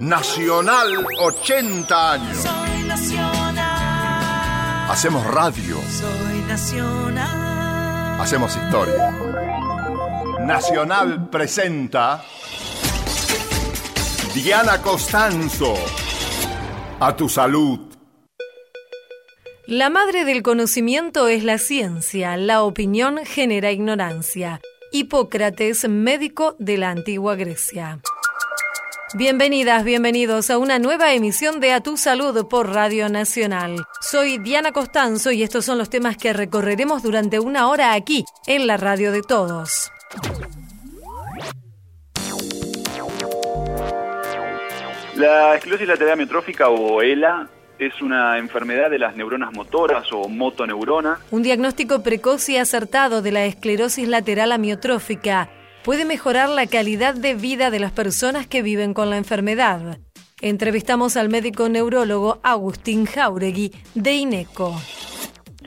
Nacional 80 años. Soy nacional. Hacemos radio. Soy nacional. Hacemos historia. Nacional presenta Diana Costanzo. A tu salud. La madre del conocimiento es la ciencia, la opinión genera ignorancia. Hipócrates, médico de la antigua Grecia. Bienvenidas, bienvenidos a una nueva emisión de A Tu Salud por Radio Nacional. Soy Diana Costanzo y estos son los temas que recorreremos durante una hora aquí, en la radio de todos. La esclerosis lateral amiotrófica o ELA es una enfermedad de las neuronas motoras o motoneurona. Un diagnóstico precoz y acertado de la esclerosis lateral amiotrófica puede mejorar la calidad de vida de las personas que viven con la enfermedad. Entrevistamos al médico neurólogo Agustín Jauregui de INECO.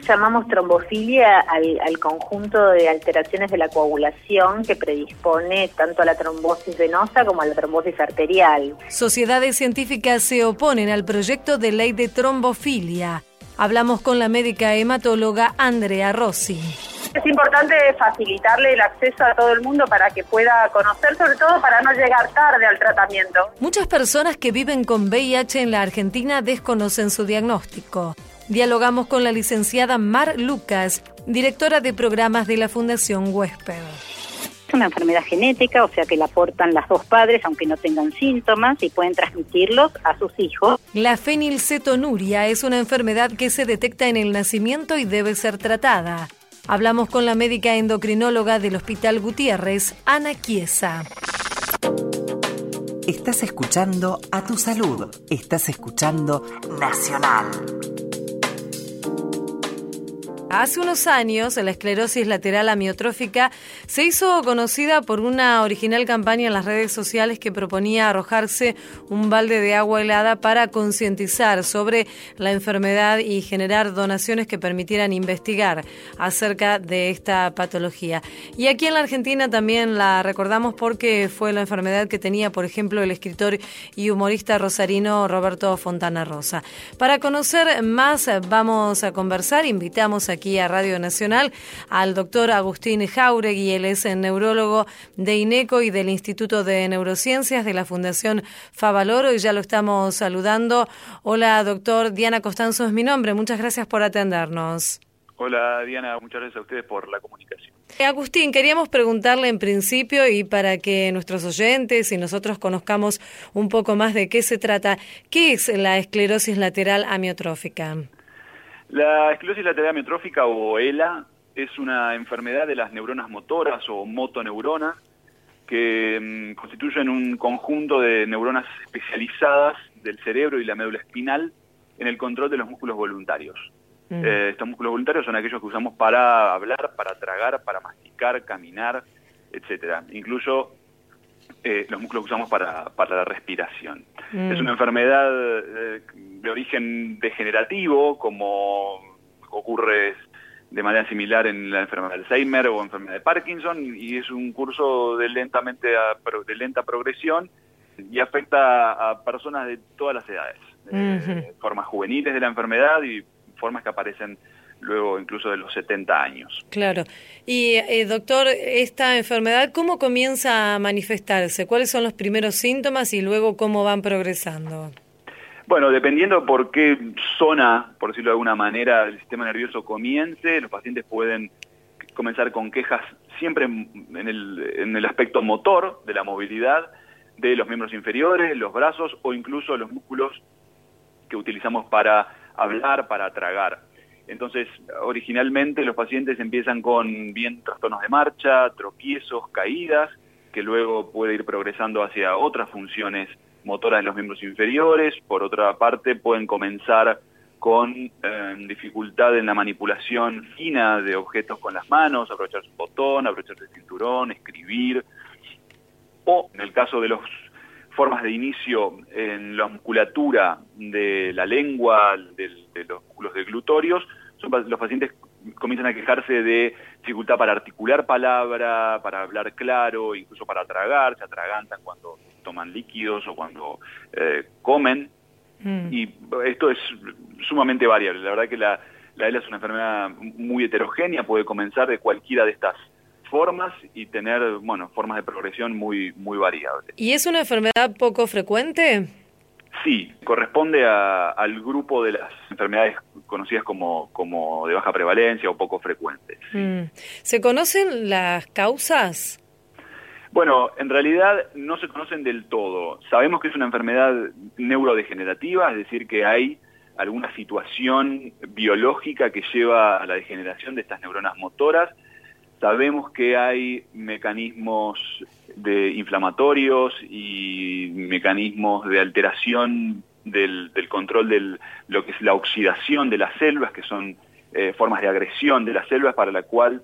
Llamamos trombofilia al, al, conjunto de alteraciones de la coagulación que predispone tanto a la trombosis venosa como a la trombosis arterial. Sociedades científicas se oponen al proyecto de ley de trombofilia. Hablamos con la médica hematóloga Andrea Rossi. Es importante facilitarle el acceso a todo el mundo para que pueda conocer, sobre todo para no llegar tarde al tratamiento. Muchas personas que viven con VIH en la Argentina desconocen su diagnóstico. Dialogamos con la licenciada Mar Lucas, directora de programas de la Fundación Huésped. Es una enfermedad genética, o sea que la portan las dos padres, aunque no tengan síntomas, y pueden transmitirlos a sus hijos. La fenilcetonuria es una enfermedad que se detecta en el nacimiento y debe ser tratada. Hablamos con la médica endocrinóloga del Hospital Gutiérrez, Ana Chiesa. Estás escuchando a tu salud. Estás escuchando Nacional. Hace unos años, la esclerosis lateral amiotrófica se hizo conocida por una original campaña en las redes sociales que proponía arrojarse un balde de agua helada para concientizar sobre la enfermedad y generar donaciones que permitieran investigar acerca de esta patología. Y aquí en la Argentina también la recordamos porque fue la enfermedad que tenía, por ejemplo, el escritor y humorista rosarino Roberto Fontana Rosa. Para conocer más, vamos a conversar, invitamos aquí aquí a Radio Nacional al doctor Agustín Jauregui, él es neurólogo de INECO y del Instituto de Neurociencias de la Fundación Favaloro y ya lo estamos saludando. Hola doctor, Diana Costanzo es mi nombre, muchas gracias por atendernos. Hola Diana, muchas gracias a ustedes por la comunicación. Agustín, queríamos preguntarle en principio y para que nuestros oyentes y nosotros conozcamos un poco más de qué se trata, ¿qué es la esclerosis lateral amiotrófica? La esclerosis lateral amiotrófica o ELA es una enfermedad de las neuronas motoras o motoneuronas que mmm, constituyen un conjunto de neuronas especializadas del cerebro y la médula espinal en el control de los músculos voluntarios. Mm. Eh, estos músculos voluntarios son aquellos que usamos para hablar, para tragar, para masticar, caminar, etcétera. Incluso eh, los músculos que usamos para, para la respiración. Mm. Es una enfermedad eh, de origen degenerativo, como ocurre de manera similar en la enfermedad de Alzheimer o enfermedad de Parkinson, y es un curso de, lentamente a, de lenta progresión y afecta a personas de todas las edades, formas juveniles de la enfermedad y formas que aparecen luego incluso de los 70 años. Claro. Y, eh, doctor, esta enfermedad, ¿cómo comienza a manifestarse? ¿Cuáles son los primeros síntomas y luego cómo van progresando? Bueno, dependiendo por qué zona, por decirlo de alguna manera, el sistema nervioso comience, los pacientes pueden comenzar con quejas siempre en el, en el aspecto motor de la movilidad de los miembros inferiores, los brazos o incluso los músculos que utilizamos para hablar, para tragar. Entonces, originalmente los pacientes empiezan con bien trastornos de marcha, tropiezos, caídas, que luego puede ir progresando hacia otras funciones motoras de los miembros inferiores. Por otra parte, pueden comenzar con eh, dificultad en la manipulación fina de objetos con las manos, aprovechar su botón, aprovechar el cinturón, escribir. O, en el caso de las formas de inicio en la musculatura de la lengua, de, de los músculos de glutorios, son, los pacientes comienzan a quejarse de dificultad para articular palabra, para hablar claro, incluso para tragar, se atragantan cuando toman líquidos o cuando eh, comen. Mm. Y esto es sumamente variable. La verdad que la, la ELA es una enfermedad muy heterogénea, puede comenzar de cualquiera de estas formas y tener, bueno, formas de progresión muy, muy variables. ¿Y es una enfermedad poco frecuente? Sí, corresponde a- al grupo de las enfermedades conocidas como, como de baja prevalencia o poco frecuentes. Mm. ¿Se conocen las causas? Bueno, en realidad no se conocen del todo. Sabemos que es una enfermedad neurodegenerativa, es decir, que hay alguna situación biológica que lleva a la degeneración de estas neuronas motoras. Sabemos que hay mecanismos de inflamatorios y mecanismos de alteración del, del control de lo que es la oxidación de las células, que son eh, formas de agresión de las células para la cual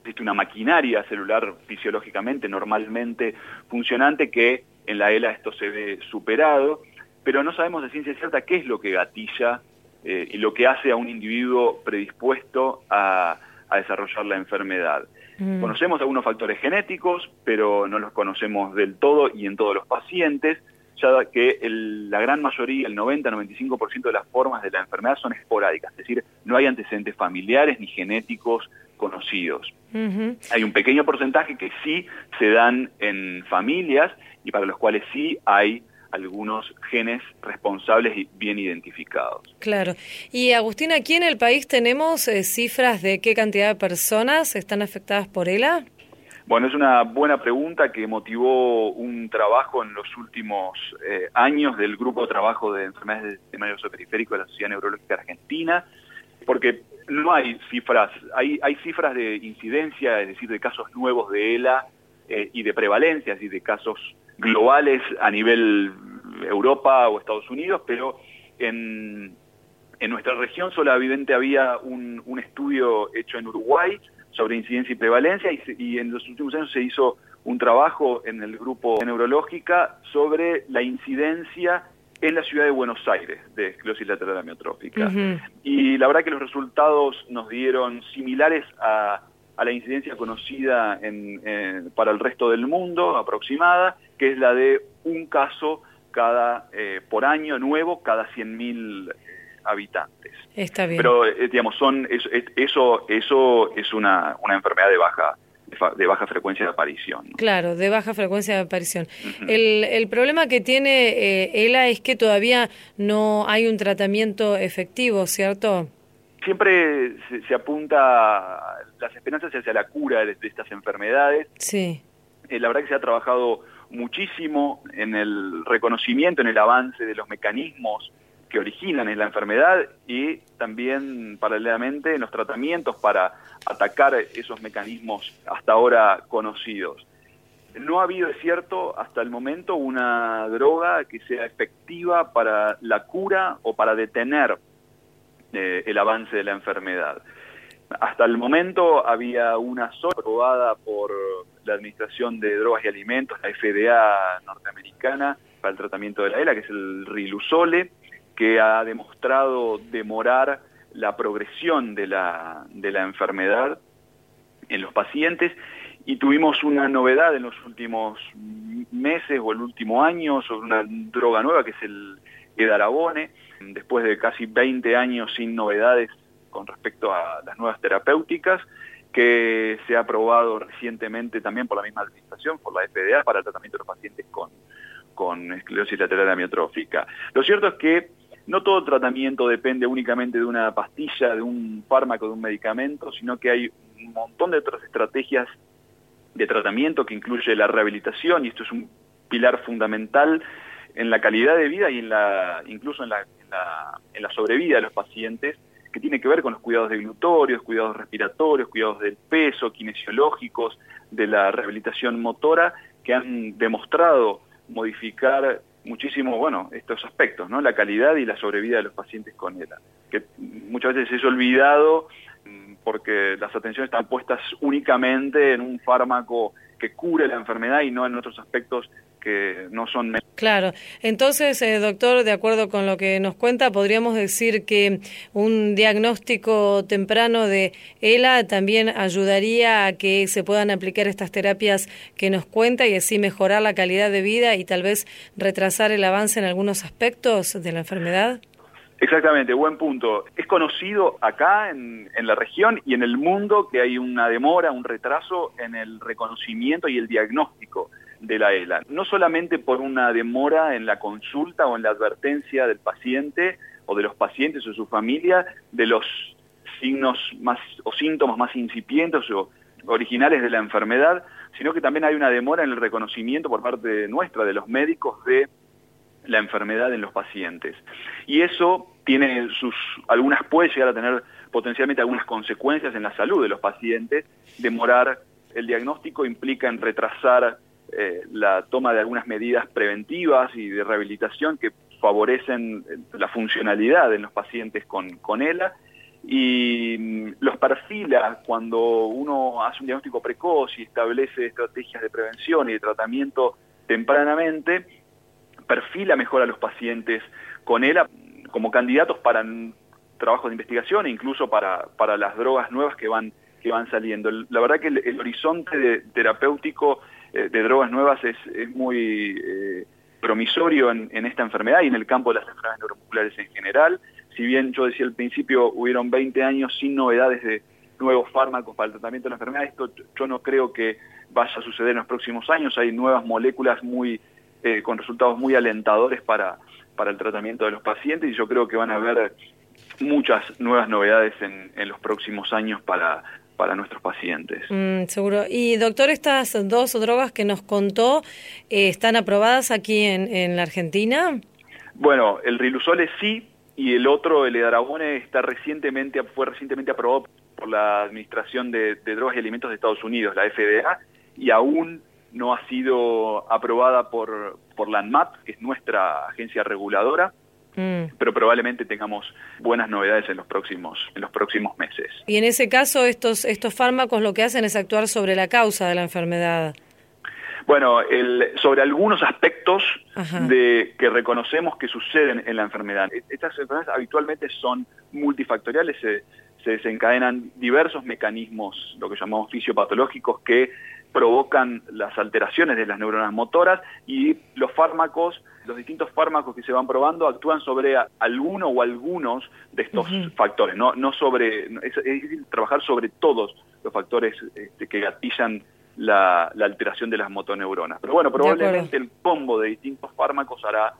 existe una maquinaria celular fisiológicamente, normalmente funcionante, que en la ELA esto se ve superado, pero no sabemos de ciencia cierta qué es lo que gatilla eh, y lo que hace a un individuo predispuesto a desarrollar la enfermedad. Mm. Conocemos algunos factores genéticos, pero no los conocemos del todo y en todos los pacientes, ya que el- la gran mayoría, el 90-95% de las formas de la enfermedad son esporádicas, es decir, no hay antecedentes familiares ni genéticos conocidos. Hay un pequeño porcentaje que sí se dan en familias y para los cuales sí hay algunos genes responsables y bien identificados. Claro. Y Agustín, aquí en el país tenemos eh, cifras de qué cantidad de personas están afectadas por ELA. Bueno, es una buena pregunta que motivó un trabajo en los últimos eh, años del Grupo de Trabajo de Enfermedades del Sistema Nervioso Periférico de la Sociedad Neurológica Argentina, porque no hay cifras, hay, hay cifras de incidencia, es decir, de casos nuevos de ELA eh, y de prevalencias y de casos globales a nivel Europa o Estados Unidos, pero en, en nuestra región solamente había un, un estudio hecho en Uruguay sobre incidencia y prevalencia y, se- y en los últimos años se hizo un trabajo en el grupo de neurológica sobre la incidencia en la ciudad de Buenos Aires de esclerosis lateral amiotrófica. Y la verdad que los resultados nos dieron similares a, a la incidencia conocida en, eh, para el resto del mundo, aproximada, que es la de un caso cada eh, por año nuevo cada 100.000 eh, habitantes. Está bien. Pero, eh, digamos, son es- es- eso eso es una, una enfermedad de baja de baja frecuencia de aparición. ¿no? Claro, de baja frecuencia de aparición. el, el problema que tiene eh, ELA es que todavía no hay un tratamiento efectivo, ¿cierto? Siempre se, se apunta las esperanzas hacia la cura de, de estas enfermedades. Sí. Eh, la verdad que se ha trabajado muchísimo en el reconocimiento, en el avance de los mecanismos que originan en la enfermedad y también paralelamente en los tratamientos para atacar esos mecanismos hasta ahora conocidos. No ha habido, es cierto, hasta el momento una droga que sea efectiva para la cura o para detener eh, el avance de la enfermedad. Hasta el momento había una sola aprobada por la Administración de Drogas y Alimentos, la FDA norteamericana, para el tratamiento de la ELA, que es el Riluzole, que ha demostrado demorar la progresión de la, de la enfermedad en los pacientes y tuvimos una novedad en los últimos meses o el último año sobre una droga nueva que es el edarabone, después de casi 20 años sin novedades con respecto a las nuevas terapéuticas, que se ha aprobado recientemente también por la misma administración, por la FDA, para el tratamiento de los pacientes con, con esclerosis lateral amiotrófica. Lo cierto es que no todo tratamiento depende únicamente de una pastilla, de un fármaco, de un medicamento, sino que hay un montón de otras estrategias de tratamiento que incluye la rehabilitación y esto es un pilar fundamental en la calidad de vida y en la incluso en la, en la, en la sobrevida de los pacientes que tiene que ver con los cuidados glutorios, cuidados respiratorios, cuidados del peso, kinesiológicos, de la rehabilitación motora, que han demostrado modificar muchísimo, bueno, estos aspectos, ¿no? La calidad y la sobrevida de los pacientes con ELA, que muchas veces es olvidado mm, porque las atenciones están puestas únicamente en un fármaco que cure la enfermedad y no en otros aspectos que no son Claro, entonces, eh, doctor, de acuerdo con lo que nos cuenta, podríamos decir que un diagnóstico temprano de ELA también ayudaría a que se puedan aplicar estas terapias que nos cuenta y así mejorar la calidad de vida y tal vez retrasar el avance en algunos aspectos de la enfermedad. Exactamente, buen punto. Es conocido acá en, en, la región y en el mundo que hay una demora, un retraso en el reconocimiento y el diagnóstico de la ELA. No solamente por una demora en la consulta o en la advertencia del paciente o de los pacientes o su familia de los signos más o síntomas más incipientes o originales de la enfermedad, sino que también hay una demora en el reconocimiento por parte nuestra, de los médicos, de la enfermedad en los pacientes. Y eso tiene sus, algunas puede llegar a tener potencialmente algunas consecuencias en la salud de los pacientes. Demorar el diagnóstico implica en retrasar eh, la toma de algunas medidas preventivas y de rehabilitación que favorecen eh, la funcionalidad en los pacientes con, con ELA y mm, los perfila cuando uno hace un diagnóstico precoz y establece estrategias de prevención y de tratamiento tempranamente, perfila mejor a los pacientes con ELA como candidatos para trabajos de investigación e incluso para, para las drogas nuevas que van, que van saliendo. La verdad que el, horizonte de, terapéutico eh, de drogas nuevas es, muy eh, promisorio en, en, esta enfermedad y en el campo de las enfermedades neuromusculares en general. Si bien yo decía al principio, hubieron 20 años sin novedades de nuevos fármacos para el tratamiento de la enfermedad, esto yo no creo que vaya a suceder en los próximos años. Hay nuevas moléculas muy eh, con resultados muy alentadores para, para el tratamiento de los pacientes y yo creo que van a haber muchas nuevas novedades en, en los próximos años para, para nuestros pacientes. Mm, seguro. Y doctor, estas dos drogas que nos contó, eh, ¿están aprobadas aquí en, en, la Argentina? Bueno, el Rilusole sí y el otro, el Edarabone, está recientemente, fue recientemente aprobado por la Administración de, de Drogas y Alimentos de Estados Unidos, la FDA, y aún no ha sido aprobada por, por la ANMAT, que es nuestra agencia reguladora, mm. pero probablemente tengamos buenas novedades en los próximos en los próximos meses. Y en ese caso estos estos fármacos lo que hacen es actuar sobre la causa de la enfermedad. Bueno, el, sobre algunos aspectos de que reconocemos que suceden en la enfermedad. E, estas enfermedades habitualmente son multifactoriales, se, se desencadenan diversos mecanismos, lo que llamamos fisiopatológicos, que provocan las alteraciones de las neuronas motoras y los fármacos, los distintos fármacos que se van probando actúan sobre alguno o algunos de estos factores, no, no sobre, es, difícil trabajar sobre todos los factores este, que gatillan la, alteración de las motoneuronas. Pero bueno, probablemente el combo de distintos fármacos hará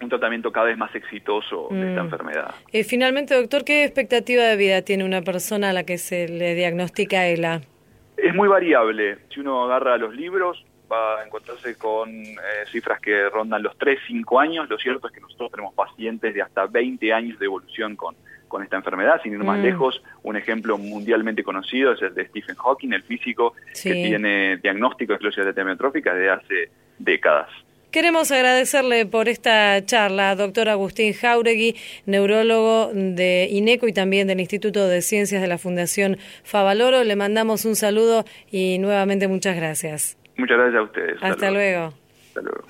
un tratamiento cada vez más exitoso de esta mm. enfermedad. Eh, finalmente, doctor, ¿qué expectativa de vida tiene una persona a la que se le diagnostica ELA? Es muy variable. Si uno agarra los libros, va a encontrarse con eh, cifras que rondan los 3, 5 años. Lo cierto es que nosotros tenemos pacientes de hasta 20 años de evolución con, con esta enfermedad. Sin ir más mm. lejos, un ejemplo mundialmente conocido es el de Stephen Hawking, el físico que tiene diagnóstico de esclerosis amiotrófica desde hace décadas. Queremos agradecerle por esta charla, doctor Agustín Jauregui, neurólogo de INECO y también del Instituto de Ciencias de la Fundación Favaloro. Le mandamos un saludo y nuevamente muchas gracias. Muchas gracias a ustedes. Hasta, luego. Hasta luego.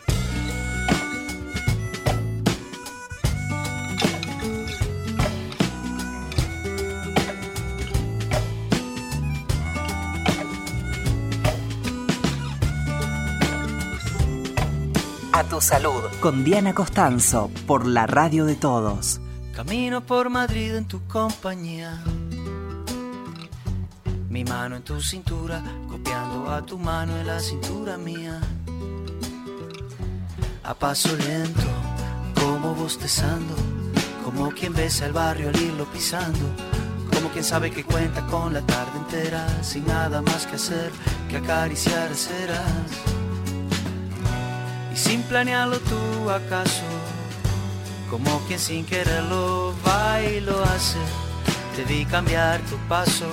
A tu salud. Con Diana Costanzo, por la radio de todos. Camino por Madrid en tu compañía. Mi mano en tu cintura, copiando a tu mano en la cintura mía. A paso lento, como bostezando, como quien besa el barrio al irlo pisando. Como quien sabe que cuenta con la tarde entera, sin nada más que hacer que acariciar ceras sin planearlo tú acaso, como quien sin quererlo va y lo hace, te vi cambiar tu paso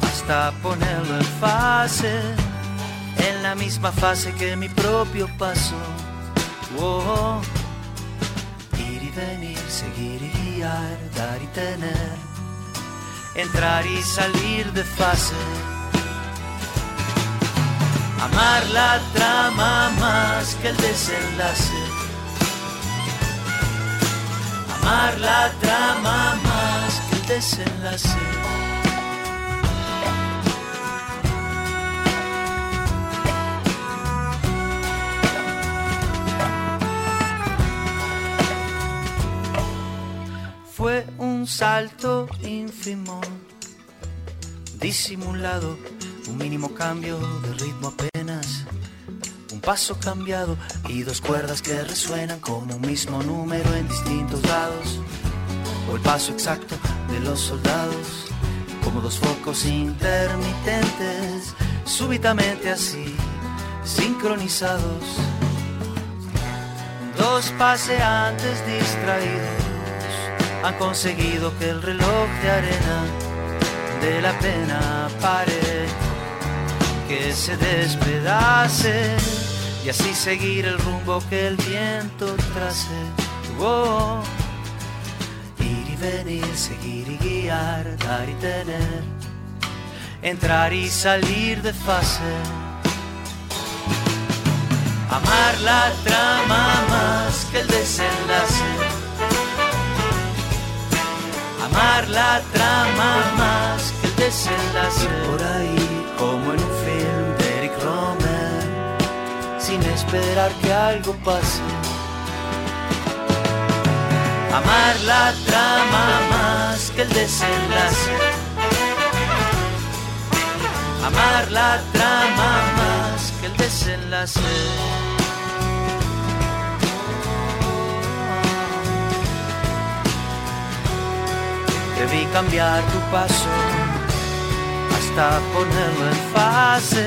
hasta ponerlo en fase, en la misma fase que mi propio paso. Oh, ir y venir, seguir y guiar, dar y tener, entrar y salir de fase Amar la trama más que el desenlace. Amar la trama más que el desenlace. Fue un salto ínfimo, disimulado, un mínimo cambio de ritmo apenas, un paso cambiado y dos cuerdas que resuenan como un mismo número en distintos lados, o el paso exacto de los soldados, como dos focos intermitentes, súbitamente así, sincronizados, dos paseantes distraídos han conseguido que el reloj de arena de la pena pare, que se despedace y así seguir el rumbo que el viento trace. Oh, ir y venir, seguir y guiar, dar y tener, entrar y salir de fase. Amar la trama más que el desenlace amar la trama más que el desenlace. Por ahí, como en un sin esperar que algo pase. Amar la trama más que el desenlace. Amar la trama más que el desenlace. Debí cambiar tu paso hasta ponerlo en fase,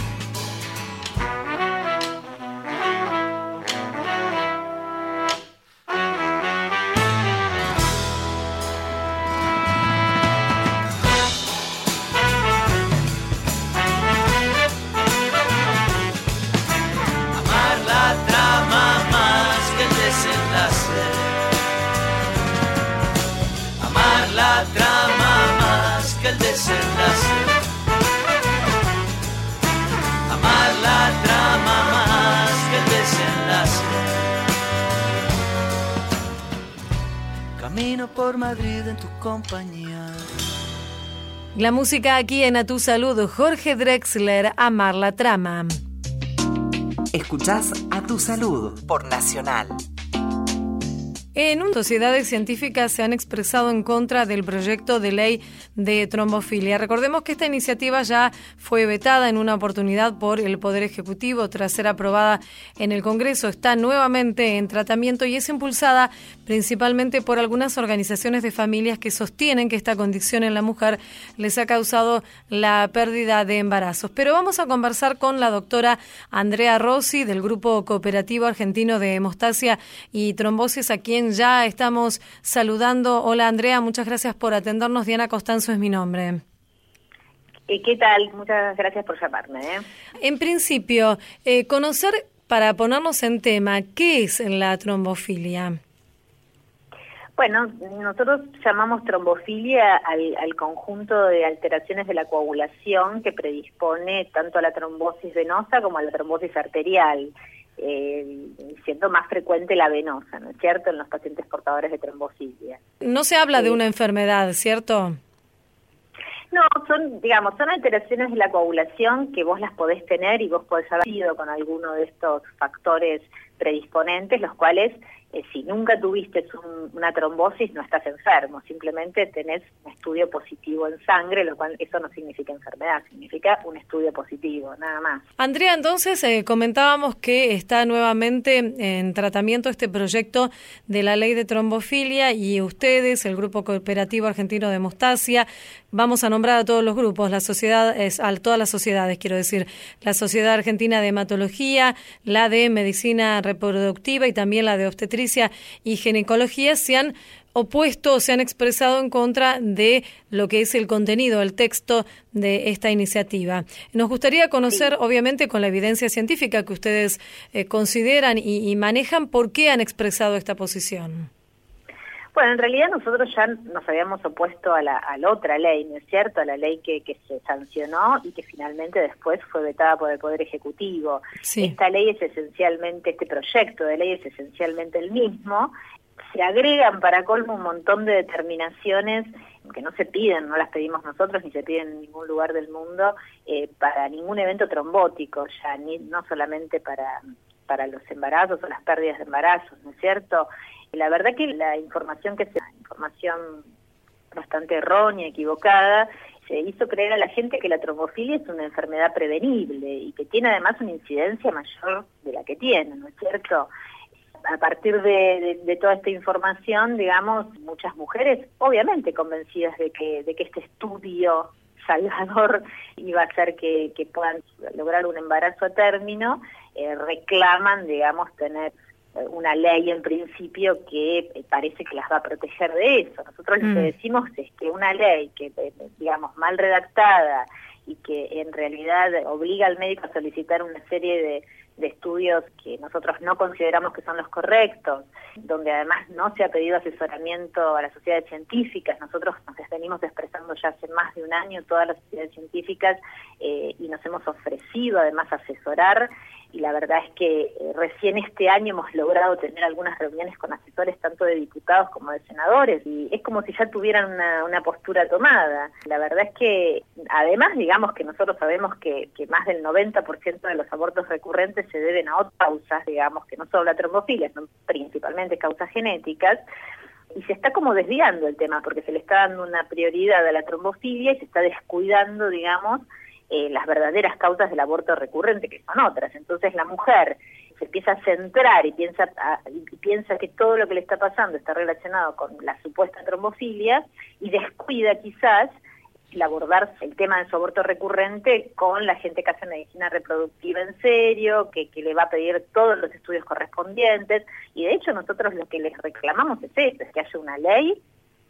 Camino por Madrid en tu compañía. La música aquí en A Tu Salud, Jorge Drexler, Amar la Trama. Escuchás a tu salud por Nacional. En un sociedades científicas se han expresado en contra del proyecto de ley de trombofilia. Recordemos que esta iniciativa ya fue vetada en una oportunidad por el Poder Ejecutivo tras ser aprobada en el Congreso. Está nuevamente en tratamiento y es impulsada principalmente por algunas organizaciones de familias que sostienen que esta condición en la mujer les ha causado la pérdida de embarazos. Pero vamos a conversar con la doctora Andrea Rossi del Grupo Cooperativo Argentino de Hemostasia y Trombosis, a quien ya estamos saludando. Hola Andrea, muchas gracias por atendernos. Diana Costanzo es mi nombre. ¿Y qué tal? Muchas gracias por llamarme. ¿eh? En principio, eh, conocer, para ponernos en tema, ¿qué es la trombofilia? Bueno, nosotros llamamos trombofilia al, al, conjunto de alteraciones de la coagulación que predispone tanto a la trombosis venosa como a la trombosis arterial, eh, siendo más frecuente la venosa, ¿no es cierto?, en los pacientes portadores de trombofilia. No se habla de una enfermedad, ¿cierto? No, son, digamos, son alteraciones de la coagulación que vos las podés tener y vos podés haber sido con alguno de estos factores predisponentes, los cuales eh, si nunca tuviste un, una trombosis no estás enfermo, simplemente tenés un estudio positivo en sangre, lo cual eso no significa enfermedad, significa un estudio positivo, nada más. Andrea, entonces eh, comentábamos que está nuevamente en tratamiento este proyecto de la ley de trombofilia y ustedes, el Grupo Cooperativo Argentino de Hemostasia, vamos a nombrar a todos los grupos, la sociedad, es, a todas las sociedades, quiero decir, la Sociedad Argentina de Hematología, la de Medicina Reproductiva y también la de Obstetricia y Ginecología, se han opuesto o se han expresado en contra de lo que es el contenido, el texto de esta iniciativa. Nos gustaría conocer, sí. obviamente, con la evidencia científica que ustedes eh, consideran y, y manejan, por qué han expresado esta posición. Bueno, en realidad nosotros ya nos habíamos opuesto a la, a la otra ley, ¿no es cierto? A la ley que, que, se sancionó y que finalmente después fue vetada por el Poder Ejecutivo. Sí. Esta ley es esencialmente, este proyecto de ley es esencialmente el mismo. Se agregan para colmo un montón de determinaciones que no se piden, no las pedimos nosotros ni se piden en ningún lugar del mundo eh, para ningún evento trombótico, ya ni no solamente para para los embarazos o las pérdidas de embarazos, ¿no es cierto? La verdad que la información que se información bastante errónea, equivocada, se hizo creer a la gente que la trombofilia es una enfermedad prevenible y que tiene además una incidencia mayor de la que tiene, ¿no es cierto? A partir de, toda esta información, digamos, muchas mujeres, obviamente convencidas de que, de que este estudio salvador iba a hacer que, que puedan lograr un embarazo a término, eh, reclaman, digamos, tener una ley en principio que eh, parece que las va a proteger de eso. Nosotros lo que Mm. decimos es que una ley que, eh, digamos, mal redactada y que en realidad obliga al médico a solicitar una serie de, de estudios que nosotros no consideramos que son los correctos, donde además no se ha pedido asesoramiento a las sociedades científicas. Nosotros nos venimos expresando ya hace más de un año todas las sociedades científicas eh, y nos hemos ofrecido además asesorar y la verdad es que eh, recién este año hemos logrado tener algunas reuniones con asesores tanto de diputados como de senadores y es como si ya tuvieran una, una postura tomada. La verdad es que además digamos que nosotros sabemos que, que más del 90% de los abortos recurrentes se deben a otras causas, digamos que no solo la trombofilia, son principalmente causas genéticas, y se está como desviando el tema porque se le está dando una prioridad a la trombofilia y se está descuidando, digamos, eh, las verdaderas causas del aborto recurrente, que son otras. Entonces la mujer se empieza a centrar y piensa, a, y piensa que todo lo que le está pasando está relacionado con la supuesta trombofilia y descuida quizás el abordar el tema de su aborto recurrente con la gente que hace medicina reproductiva en serio, que, que le va a pedir todos los estudios correspondientes. Y de hecho nosotros lo que les reclamamos es esto, es que haya una ley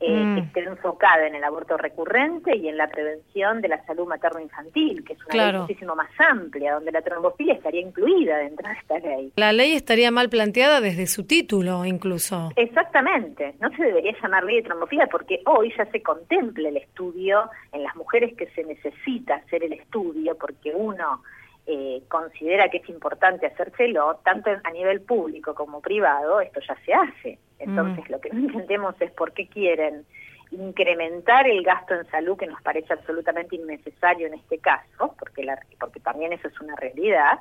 eh, Mm. que esté enfocada en el aborto recurrente y en la prevención de la salud materno-infantil, que es una Claro. ley muchísimo más amplia, donde la trombofilia estaría incluida dentro de esta ley. La ley estaría mal planteada desde su título, incluso. Exactamente, no se debería llamar ley de trombofilia porque hoy ya se contempla el estudio en las mujeres que se necesita hacer el estudio porque uno eh, considera que es importante hacérselo, tanto a nivel público como privado, esto ya se hace. Entonces lo que no entendemos es por qué quieren incrementar el gasto en salud que nos parece absolutamente innecesario en este caso, porque, la, porque también eso es una realidad,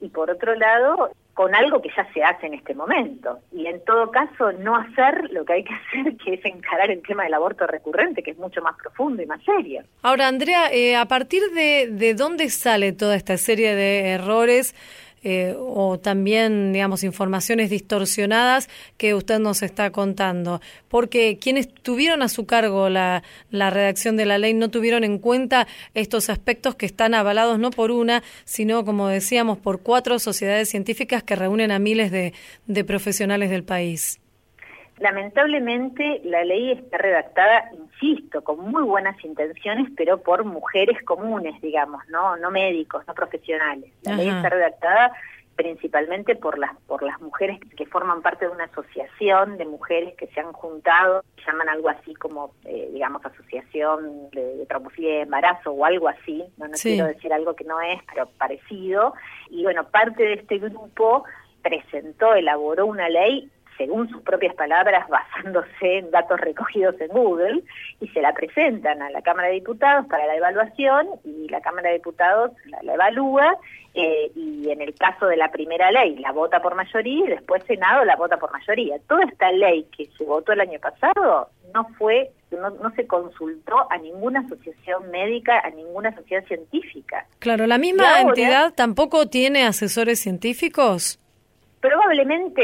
y por otro lado, con algo que ya se hace en este momento. Y en todo caso, no hacer lo que hay que hacer, que es encarar el tema del aborto recurrente, que es mucho más profundo y más serio. Ahora, Andrea, eh, ¿a partir de, de dónde sale toda esta serie de errores eh, o también, digamos, informaciones distorsionadas que usted nos está contando? Porque quienes tuvieron a su cargo la, la redacción de la ley no tuvieron en cuenta estos aspectos que están avalados no por una, sino, como decíamos, por cuatro sociedades científicas que reúnen a miles de, de profesionales del país. Lamentablemente la ley está redactada, insisto, con muy buenas intenciones, pero por mujeres comunes, digamos, no, no médicos, no profesionales. La ley está redactada principalmente por las por las mujeres que forman parte de una asociación de mujeres que se han juntado, llaman algo así como, eh, digamos, asociación de, de de embarazo o algo así, no, no Sí. quiero decir algo que no es, pero parecido. Y bueno, parte de este grupo presentó, elaboró una ley según sus propias palabras, basándose en datos recogidos en Google, y se la presentan a la Cámara de Diputados para la evaluación, y la Cámara de Diputados la, la evalúa, eh, y en el caso de la primera ley la vota por mayoría, y después Senado la vota por mayoría. Toda esta ley que se votó el año pasado no fue, no, no se consultó a ninguna asociación médica, a ninguna sociedad científica. Claro, la misma ahora- entidad tampoco tiene asesores científicos. Probablemente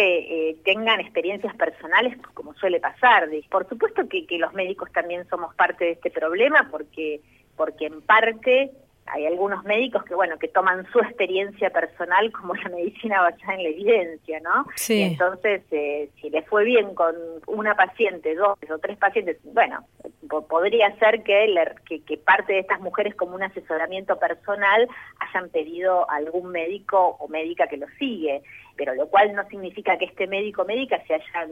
eh, tengan experiencias personales, como suele pasar. Por supuesto que, que los médicos también somos parte de este problema, porque, porque en parte hay algunos médicos que, bueno, que toman su experiencia personal como la medicina basada en la evidencia, ¿no? Sí. Y entonces, eh, si le fue bien con una paciente, dos o tres pacientes, bueno, po- podría ser que, le- que, que parte de estas mujeres como un asesoramiento personal hayan pedido a algún médico o médica que lo sigue, pero lo cual no significa que este médico o médica se hayan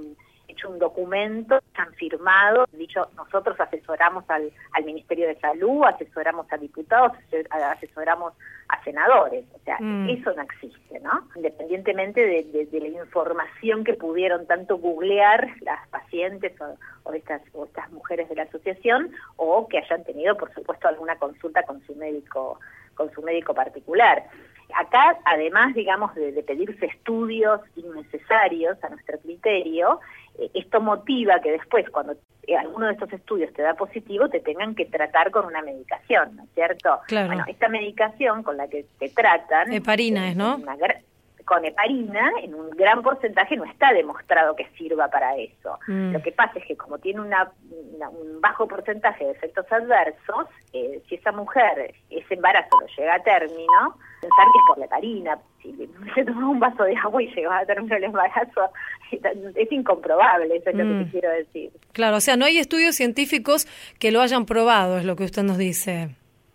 hecho un documento, han firmado, dicho, nosotros asesoramos al, al Ministerio de Salud, asesoramos a diputados, asesoramos a senadores. O sea, Mm. eso no existe, ¿no? Independientemente de, de- de la información que pudieron tanto googlear las pacientes o, o estas, o estas mujeres de la asociación, o que hayan tenido, por supuesto, alguna consulta con su médico, con su médico particular. Acá, además, digamos, de, de pedirse estudios innecesarios a nuestro criterio, eh, esto motiva que después, cuando eh, alguno de estos estudios te da positivo, te tengan que tratar con una medicación, ¿no es cierto? Claro. Bueno, esta medicación con la que te tratan... Heparina es, ¿no? una con heparina, en un gran porcentaje no está demostrado que sirva para eso. Mm. Lo que pasa es que como tiene una, una- un bajo porcentaje de efectos adversos, eh, si esa mujer, ese embarazo lo llega a término, pensar que es por la heparina. Si se toma un vaso de agua y llega a término el embarazo, es incomprobable, eso es lo que Mm. te quiero decir. Claro, o sea, no hay estudios científicos que lo hayan probado, es lo que usted nos dice,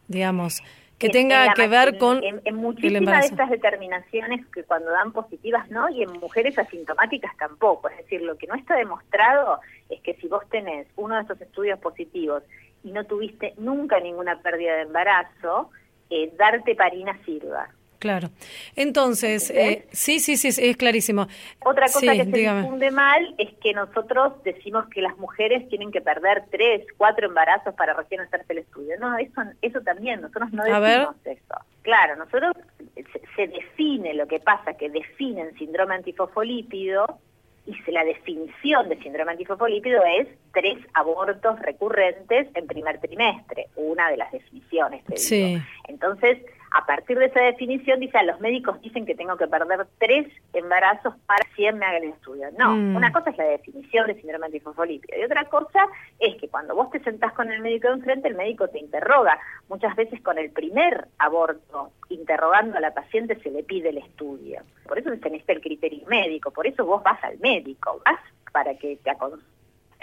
digamos, que En- tenga que ver con en, muchísimas de estas determinaciones que cuando dan positivas no y en mujeres asintomáticas tampoco. Es decir lo que no está demostrado es que si vos tenés uno de esos estudios positivos y no tuviste nunca ninguna pérdida de embarazo eh, darte parina sirva Claro. Entonces, eh, sí, sí, sí, es clarísimo. Otra cosa Sí, que se dígame. difunde mal es que nosotros decimos que las mujeres tienen que perder tres, cuatro embarazos para recién hacerse el estudio. No, eso, eso también, nosotros no decimos eso. Claro, nosotros se, se define lo que pasa, que definen síndrome antifosfolípido y se- la definición de síndrome antifosfolípido es tres abortos recurrentes en primer trimestre, una de las definiciones. te digo. Sí. Entonces, a partir de esa definición, dice, "Ah, los médicos dicen que tengo que perder tres embarazos para que me hagan el estudio. No, Mm. una cosa es la definición de síndrome antifosfolípido y otra cosa es que cuando vos te sentás con el médico de enfrente, el médico te interroga. Muchas veces con el primer aborto, interrogando a la paciente, se le pide el estudio. Por eso tenés el criterio médico, por eso vos vas al médico, vas para que te aconseje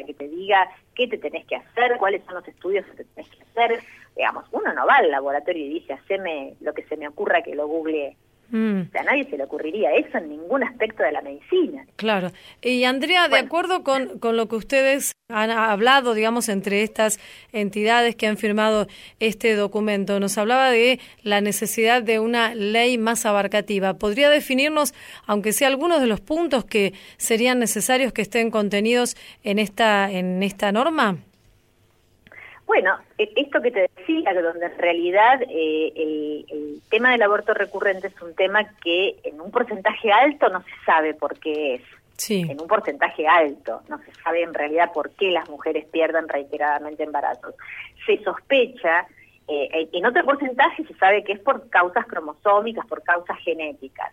que te diga qué te tenés que hacer, cuáles son los estudios que te tenés que hacer. Digamos, uno no va al laboratorio y dice, haceme lo que se me ocurra que lo googlee. Mm, O sea, a nadie se le ocurriría eso en ningún aspecto de la medicina. claro. Y Andrea, de acuerdo con, con lo que ustedes han hablado, digamos, entre estas entidades que han firmado este documento, nos hablaba de la necesidad de una ley más abarcativa. ¿Podría definirnos, aunque sea algunos de los puntos que serían necesarios que estén contenidos en esta, en esta norma? Bueno, e- esto que te decía, que donde en realidad eh, el, el tema del aborto recurrente es un tema que en un porcentaje alto no se sabe por qué es. Sí. en un porcentaje alto. No se sabe en realidad por qué las mujeres pierden reiteradamente embarazos. Se sospecha, eh, en otro porcentaje se sabe que es por causas cromosómicas, por causas genéticas.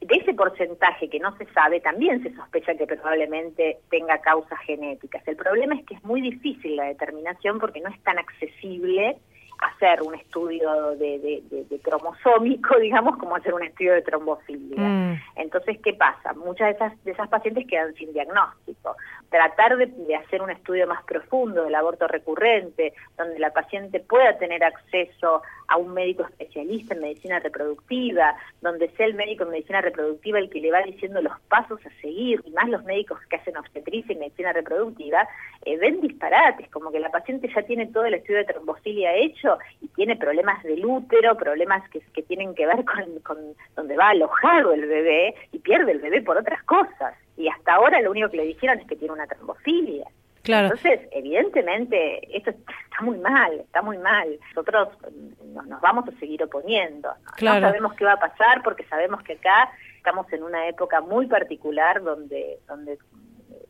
De ese porcentaje que no se sabe, también se sospecha que probablemente tenga causas genéticas. El problema es que es muy difícil la determinación porque no es tan accesible hacer un estudio de, de- de- de cromosómico, digamos, como hacer un estudio de trombofilia. Mm. Entonces, ¿qué pasa? Muchas de esas, de esas pacientes quedan sin diagnóstico. Tratar de, hacer un estudio más profundo del aborto recurrente, donde la paciente pueda tener acceso a un médico especialista en medicina reproductiva, donde sea el médico en medicina reproductiva el que le va diciendo los pasos a seguir, y más los médicos que hacen obstetricia y medicina reproductiva, eh, ven disparates, como que la paciente ya tiene todo el estudio de trombofilia hecho y tiene problemas del útero, problemas que, tienen que ver con donde va alojado el bebé y pierde el bebé por otras cosas. Y hasta ahora lo único que le dijeron es que tiene una trombofilia. Claro. Entonces, evidentemente, esto está muy mal, está muy mal. Nosotros mm, nos, nos vamos a seguir oponiendo. ¿no? Claro. No sabemos qué va a pasar porque sabemos que acá estamos en una época muy particular donde, donde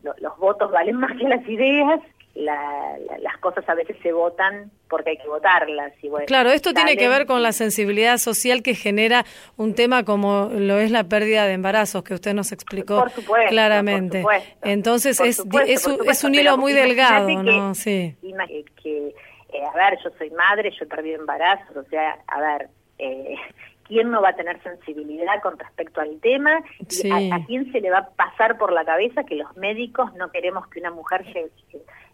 lo- los votos valen más que las ideas. La- la- las cosas a veces se votan porque hay que votarlas. Y bueno, Claro, esto tiene que ver con la sensibilidad social que genera un tema como lo es la pérdida de embarazos, que usted nos explicó Por supuesto, claramente. por supuesto. Entonces Por es, supuesto, es, un- supuesto, es un pero hilo muy delgado, que- ¿no? Sí. eh, que, eh, a ver, yo soy madre, yo he perdido embarazos, o sea, a ver, eh, quién no va a tener sensibilidad con respecto al tema Sí. y a, a quién se le va a pasar por la cabeza que los médicos no queremos que una mujer llegue,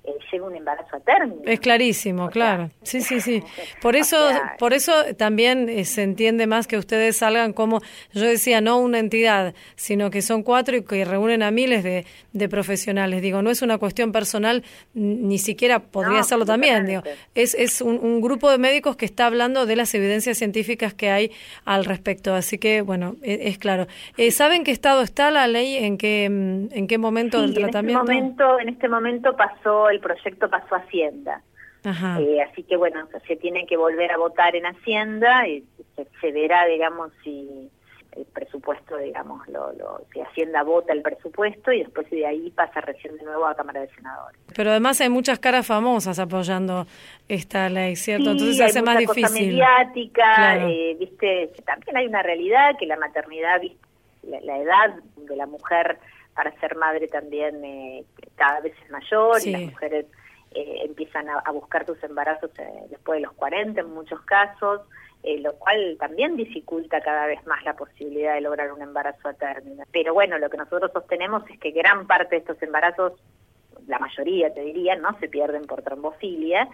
eh, llegue un embarazo a término. Es clarísimo, claro. Sí, sí, sí. Por eso, sea, por eso también eh, se entiende más que ustedes salgan como, yo decía, no una entidad, sino que son cuatro y que reúnen a miles de, de profesionales. Digo, no es una cuestión personal, ni siquiera podría No, serlo también. Digo, es, es un, un grupo de médicos que está hablando de las evidencias científicas que hay al respecto. Así que, bueno, e- es, claro. Eh, ¿Saben qué estado está la ley? ¿En qué, mm, en qué momento del Sí, en este tratamiento? momento, en este momento pasó, el proyecto pasó a Hacienda. Ajá. Eh, así que bueno, se tiene que volver a votar en Hacienda y se, se verá, digamos, si el presupuesto, digamos, lo, lo, si Hacienda vota el presupuesto y después de ahí pasa recién de nuevo a Cámara de Senadores. Pero además hay muchas caras famosas apoyando esta ley, ¿cierto? Sí, Entonces se hace más cosa difícil. mediática, Claro. eh, viste, también hay una realidad que la maternidad, viste, la, la edad de la mujer para ser madre también eh, cada vez es mayor Sí. y las mujeres eh, empiezan a, a buscar sus embarazos eh, después de los 40 en muchos casos, eh, lo cual también dificulta cada vez más la posibilidad de lograr un embarazo a término. Pero bueno, lo que nosotros sostenemos es que gran parte de estos embarazos, la mayoría te diría, no se pierden por trombofilia,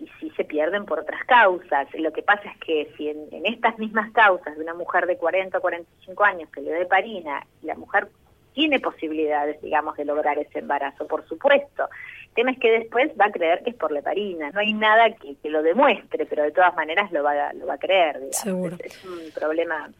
y sí se pierden por otras causas. Lo que pasa es que si en, estas mismas causas de una mujer de 40 o 45 años que le dé parina, la mujer tiene posibilidades, digamos, de lograr ese embarazo, por supuesto. El tema es que después va a creer que es por la heparina. No hay nada que, que lo demuestre, pero de todas maneras lo va, a- lo va a creer, digamos. Seguro. Es, es un problema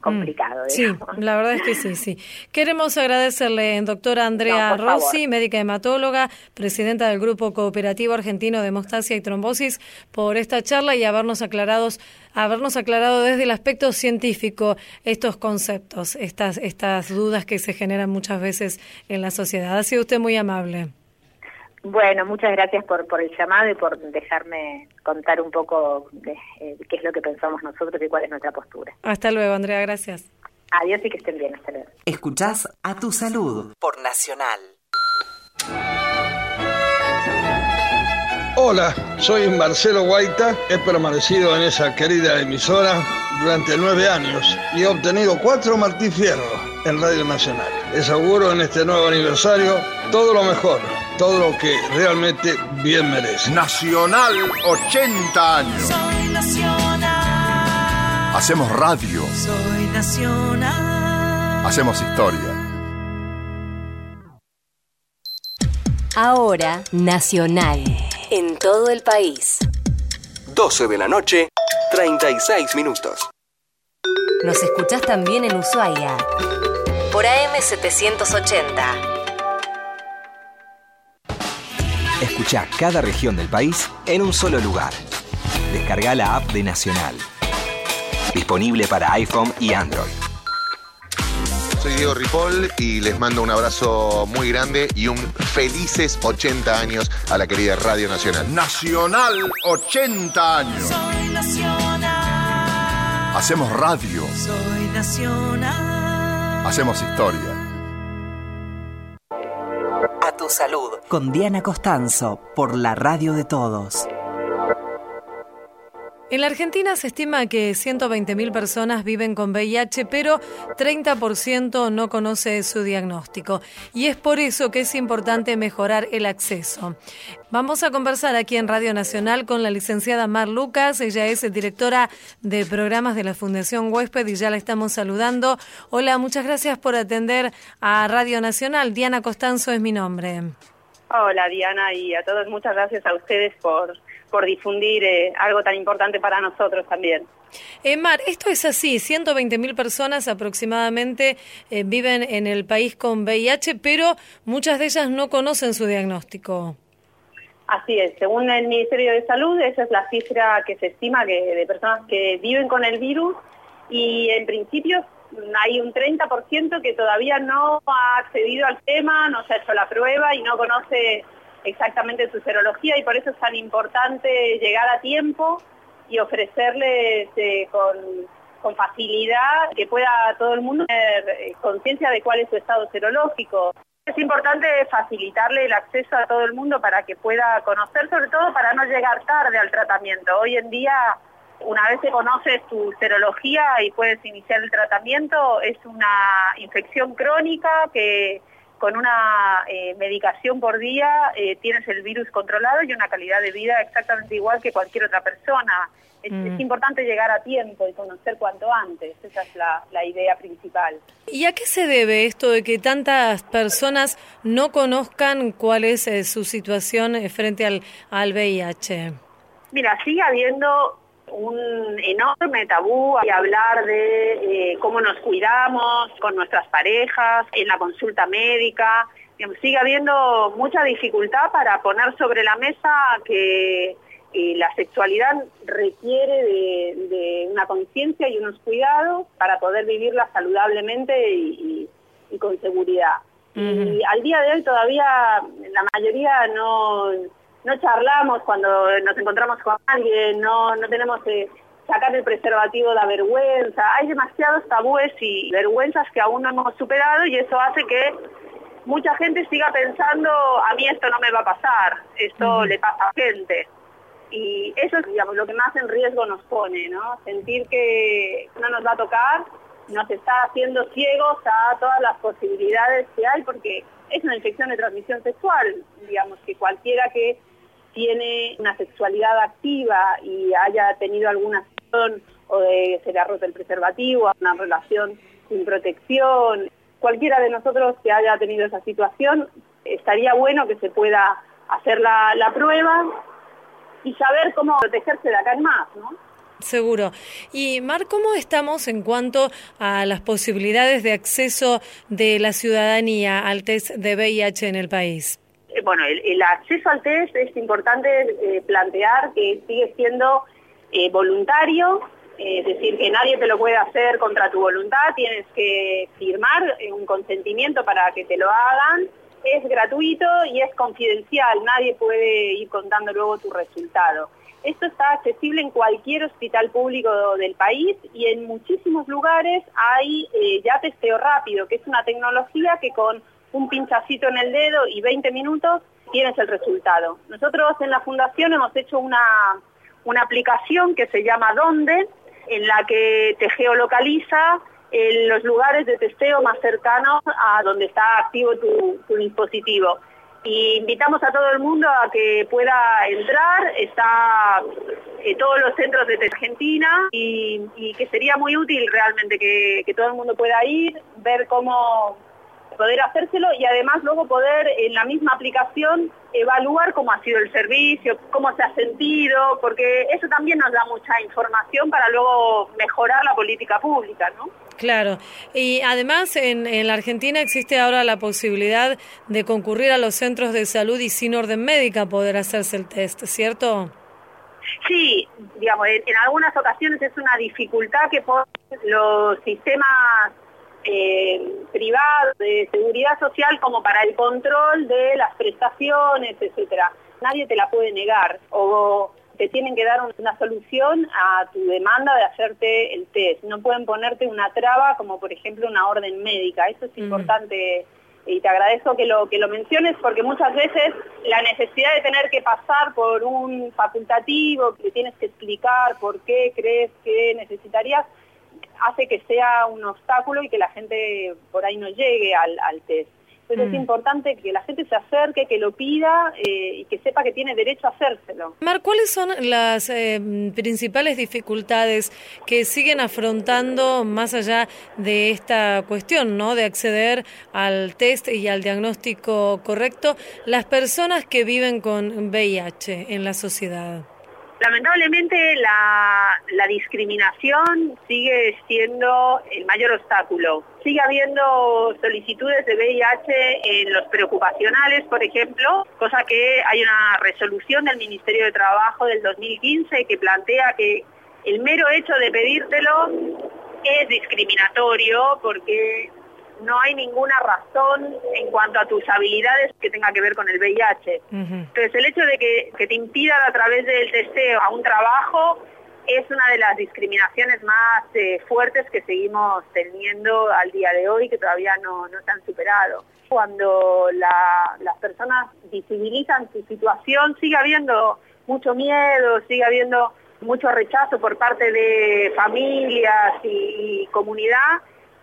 complicado, Mm, Sí, la verdad es que sí, sí. Queremos agradecerle, doctora Andrea No, por favor. Rossi, médica hematóloga, presidenta del Grupo Cooperativo Argentino de Hemostasia y Trombosis, por esta charla y habernos aclarados, habernos aclarado desde el aspecto científico estos conceptos, estas, estas dudas que se generan muchas veces en la sociedad. Ha sido usted muy amable. Bueno, muchas gracias por, por el llamado y por dejarme contar un poco de, eh, qué es lo que pensamos nosotros y cuál es nuestra postura. Hasta luego, Andrea, gracias. Adiós y que estén bien. Hasta luego. Escuchás a tu salud por Nacional. Hola, soy Marcelo Guaita, he permanecido en esa querida emisora durante nueve años y he obtenido cuatro Martí Fierro en Radio Nacional. Les auguro en este nuevo aniversario todo lo mejor, todo lo que realmente bien merece. Nacional 80 años. Soy nacional, Hacemos radio, soy nacional. hacemos historia. Ahora Nacional. En todo el país. 12 de la noche, 36 minutos. Nos escuchás también en Ushuaia. Por AM780. Escucha cada región del país en un solo lugar. Descarga la app de Nacional. Disponible para iPhone y Android. Soy Diego Ripoll y les mando un abrazo muy grande y un felices 80 años a la querida Radio Nacional. Nacional 80 años. Soy nacional, Hacemos radio, soy nacional. hacemos historia. Salud con Diana Costanzo por la radio de todos. En la Argentina se estima que 120.000 personas viven con VIH, pero 30% no conoce su diagnóstico. Y es por eso que es importante mejorar el acceso. Vamos a conversar aquí en Radio Nacional con la licenciada Mar Lucas. Ella es directora de programas de la Fundación Huésped y ya la estamos saludando. Hola, muchas gracias por atender a Radio Nacional. Diana Costanzo es mi nombre. Hola Diana y a todos muchas gracias a ustedes por, por difundir eh, algo tan importante para nosotros también. Eh, Mar, esto es así, 120.000 personas aproximadamente eh, viven en el país con VIH, pero muchas de ellas no conocen su diagnóstico. Así es, según el Ministerio de Salud, esa es la cifra que se estima que de personas que viven con el virus y en principio hay un 30% que todavía no ha accedido al tema, no se ha hecho la prueba y no conoce exactamente su serología y por eso es tan importante llegar a tiempo y ofrecerles eh, con, con facilidad que pueda todo el mundo tener eh, conciencia de cuál es su estado serológico. Es importante facilitarle el acceso a todo el mundo para que pueda conocer, sobre todo para no llegar tarde al tratamiento. Hoy en día Una vez que conoces tu serología y puedes iniciar el tratamiento, es una infección crónica que con una eh, medicación por día eh, tienes el virus controlado y una calidad de vida exactamente igual que cualquier otra persona. Es, Mm. es importante llegar a tiempo y conocer cuanto antes, esa es la, la idea principal. ¿Y a qué se debe esto de que tantas personas no conozcan cuál es eh, su situación eh, frente al, al VIH? Mira, sigue habiendo un enorme tabú y hablar de eh, cómo nos cuidamos con nuestras parejas, en la consulta médica. Sigue habiendo mucha dificultad para poner sobre la mesa que eh, la sexualidad requiere de, de una conciencia y unos cuidados para poder vivirla saludablemente y, y- y con seguridad. Y al día de hoy todavía la mayoría no, no charlamos cuando nos encontramos con alguien, no, no tenemos que sacar el preservativo da vergüenza. Hay demasiados tabúes y vergüenzas que aún no hemos superado y eso hace que mucha gente siga pensando, a mí esto no me va a pasar, esto le pasa a gente. Y eso es, digamos, lo que más en riesgo nos pone, ¿no? Sentir que no nos va a tocar nos está haciendo ciegos a todas las posibilidades que hay porque es una infección de transmisión sexual, digamos que cualquiera que tiene una sexualidad activa y haya tenido alguna acción o de se le ha roto el preservativo, una relación sin protección, cualquiera de nosotros que haya tenido esa situación, estaría bueno que se pueda hacer la, la prueba y saber cómo protegerse de acá en más, ¿no? Seguro. Y Mar, ¿cómo estamos en cuanto a las posibilidades de acceso de la ciudadanía al test de VIH en el país? Eh, Bueno, el, acceso al test es importante eh, plantear que sigue siendo eh, voluntario, eh, es decir, que nadie te lo puede hacer contra tu voluntad, tienes que firmar eh, un consentimiento para que te lo hagan, es gratuito y es confidencial, nadie puede ir contando luego tu resultado. Esto está accesible en cualquier hospital público del país y en muchísimos lugares hay eh, ya testeo rápido, que es una tecnología que con un pinchacito en el dedo y 20 minutos tienes el resultado. Nosotros en la fundación hemos hecho una, una aplicación que se llama Donde, en la que te geolocaliza en los lugares de testeo más cercanos a donde está activo tu, tu dispositivo. Y invitamos a todo el mundo a que pueda entrar, está en todos los centros de Argentina y, y que sería muy útil realmente que, que todo el mundo pueda ir, ver cómo poder hacérselo y además luego poder en la misma aplicación evaluar cómo ha sido el servicio, cómo se ha sentido, porque eso también nos da mucha información para luego mejorar la política pública, ¿no? Claro. Y además en, en la Argentina existe ahora la posibilidad de concurrir a los centros de salud y sin orden médica poder hacerse el test, ¿cierto? Sí, digamos, en, en algunas ocasiones es una dificultad que ponen los sistemas eh, privados de seguridad social como para el control de las prestaciones, etcétera. Nadie te la puede negar o te tienen que dar un- una solución a tu demanda de hacerte el test. No pueden ponerte una traba como por ejemplo una orden médica. Eso es importante y te agradezco que lo que lo menciones porque muchas veces la necesidad de tener que pasar por un facultativo que tienes que explicar por qué crees que necesitarías hace que sea un obstáculo y que la gente por ahí no llegue al, al test. Entonces Mm. es importante que la gente se acerque, que lo pida eh, y que sepa que tiene derecho a hacérselo. Mar, ¿cuáles son las eh, principales dificultades que siguen afrontando más allá de esta cuestión, ¿no? De acceder al test y al diagnóstico correcto las personas que viven con VIH en la sociedad. Lamentablemente la, discriminación sigue siendo el mayor obstáculo. Sigue habiendo solicitudes de VIH en los preocupacionales, por ejemplo, cosa que hay una resolución del Ministerio de Trabajo del 2015 que plantea que el mero hecho de pedírtelo es discriminatorio porque no hay ninguna razón en cuanto a tus habilidades que tenga que ver con el VIH. Entonces, el hecho de que, que te impidan a través del testeo a un trabajo es una de las discriminaciones más eh, fuertes que seguimos teniendo al día de hoy, que todavía no, no se han superado. Cuando la- las personas visibilizan su situación, sigue habiendo mucho miedo, sigue habiendo mucho rechazo por parte de familias y, comunidad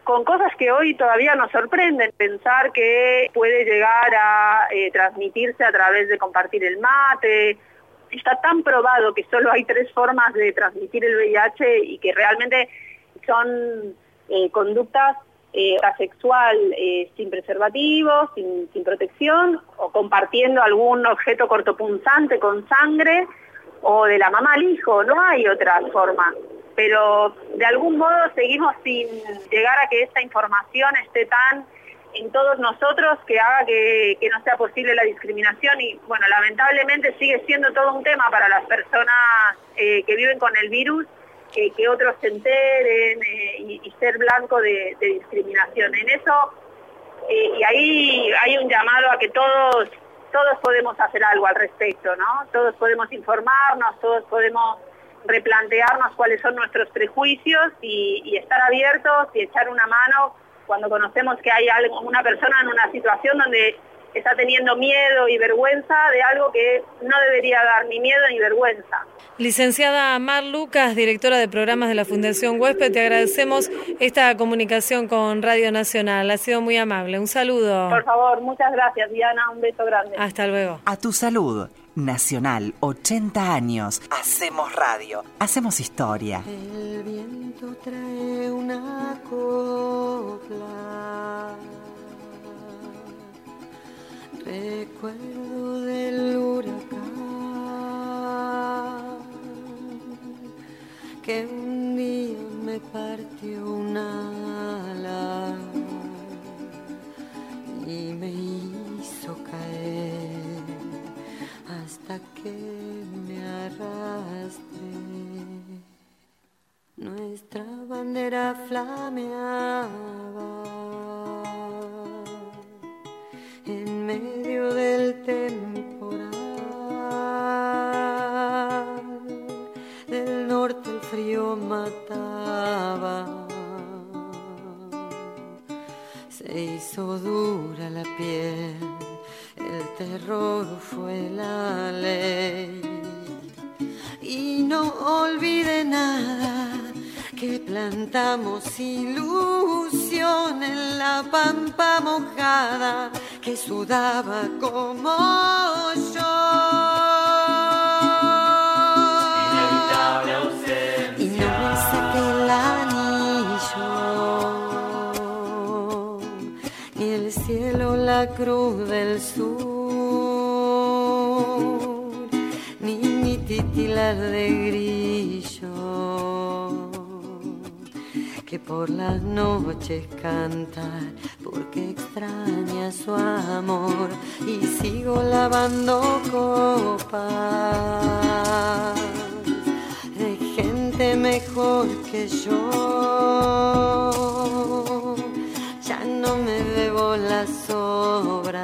con cosas que hoy todavía nos sorprenden. Pensar que puede llegar a eh, transmitirse a través de compartir el mate. Está tan probado que solo hay tres formas de transmitir el VIH y que realmente son eh, conductas eh, eh, sin preservativo, sin, sin, protección, o compartiendo algún objeto cortopunzante con sangre, o de la mamá al hijo, no hay otra forma. Pero de algún modo seguimos sin llegar a que esta información esté tan en todos nosotros que haga que, no sea posible la discriminación y bueno, lamentablemente sigue siendo todo un tema para las personas eh, que viven con el virus que, otros se enteren eh, y, ser blanco de, discriminación. En eso, eh, y ahí hay un llamado a que todos, todos podemos hacer algo al respecto, ¿no? Todos podemos informarnos, todos podemos replantearnos cuáles son nuestros prejuicios y, y estar abiertos y echar una mano cuando conocemos que hay una persona en una situación donde está teniendo miedo y vergüenza de algo que no debería dar ni miedo ni vergüenza. Licenciada Mar Lucas, directora de programas de la Fundación Huésped, te agradecemos esta comunicación con Radio Nacional. Ha sido muy amable. Un saludo. Por favor, muchas gracias, Diana. Un beso grande. Hasta luego. A tu salud. Nacional, 80 años. Hacemos radio. Hacemos historia. El viento trae una copla Recuerdo del huracán que un día me partió un ala y me hasta que me arrastré. Nuestra bandera flameaba en medio del temporal. Del norte el frío mataba. Se hizo dura la piel, el terror fue la ley. Y no olvide nada que plantamos ilusión en la pampa mojada que sudaba como yo. Inevitable. Y no me saqué el anillo, ni el cielo la cruz del sur, por las noches cantar porque extraña su amor y sigo lavando copas. De gente mejor que yo. Ya no me bebo las sobras,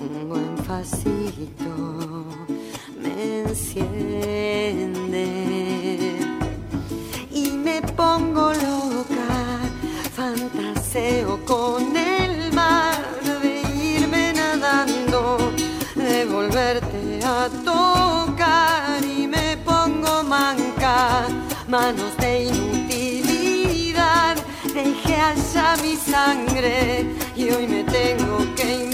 un buen facito fantaseo con el mar de irme nadando, de volverte a tocar y me pongo manca, manos de inutilidad, dejé allá mi sangre y hoy me tengo que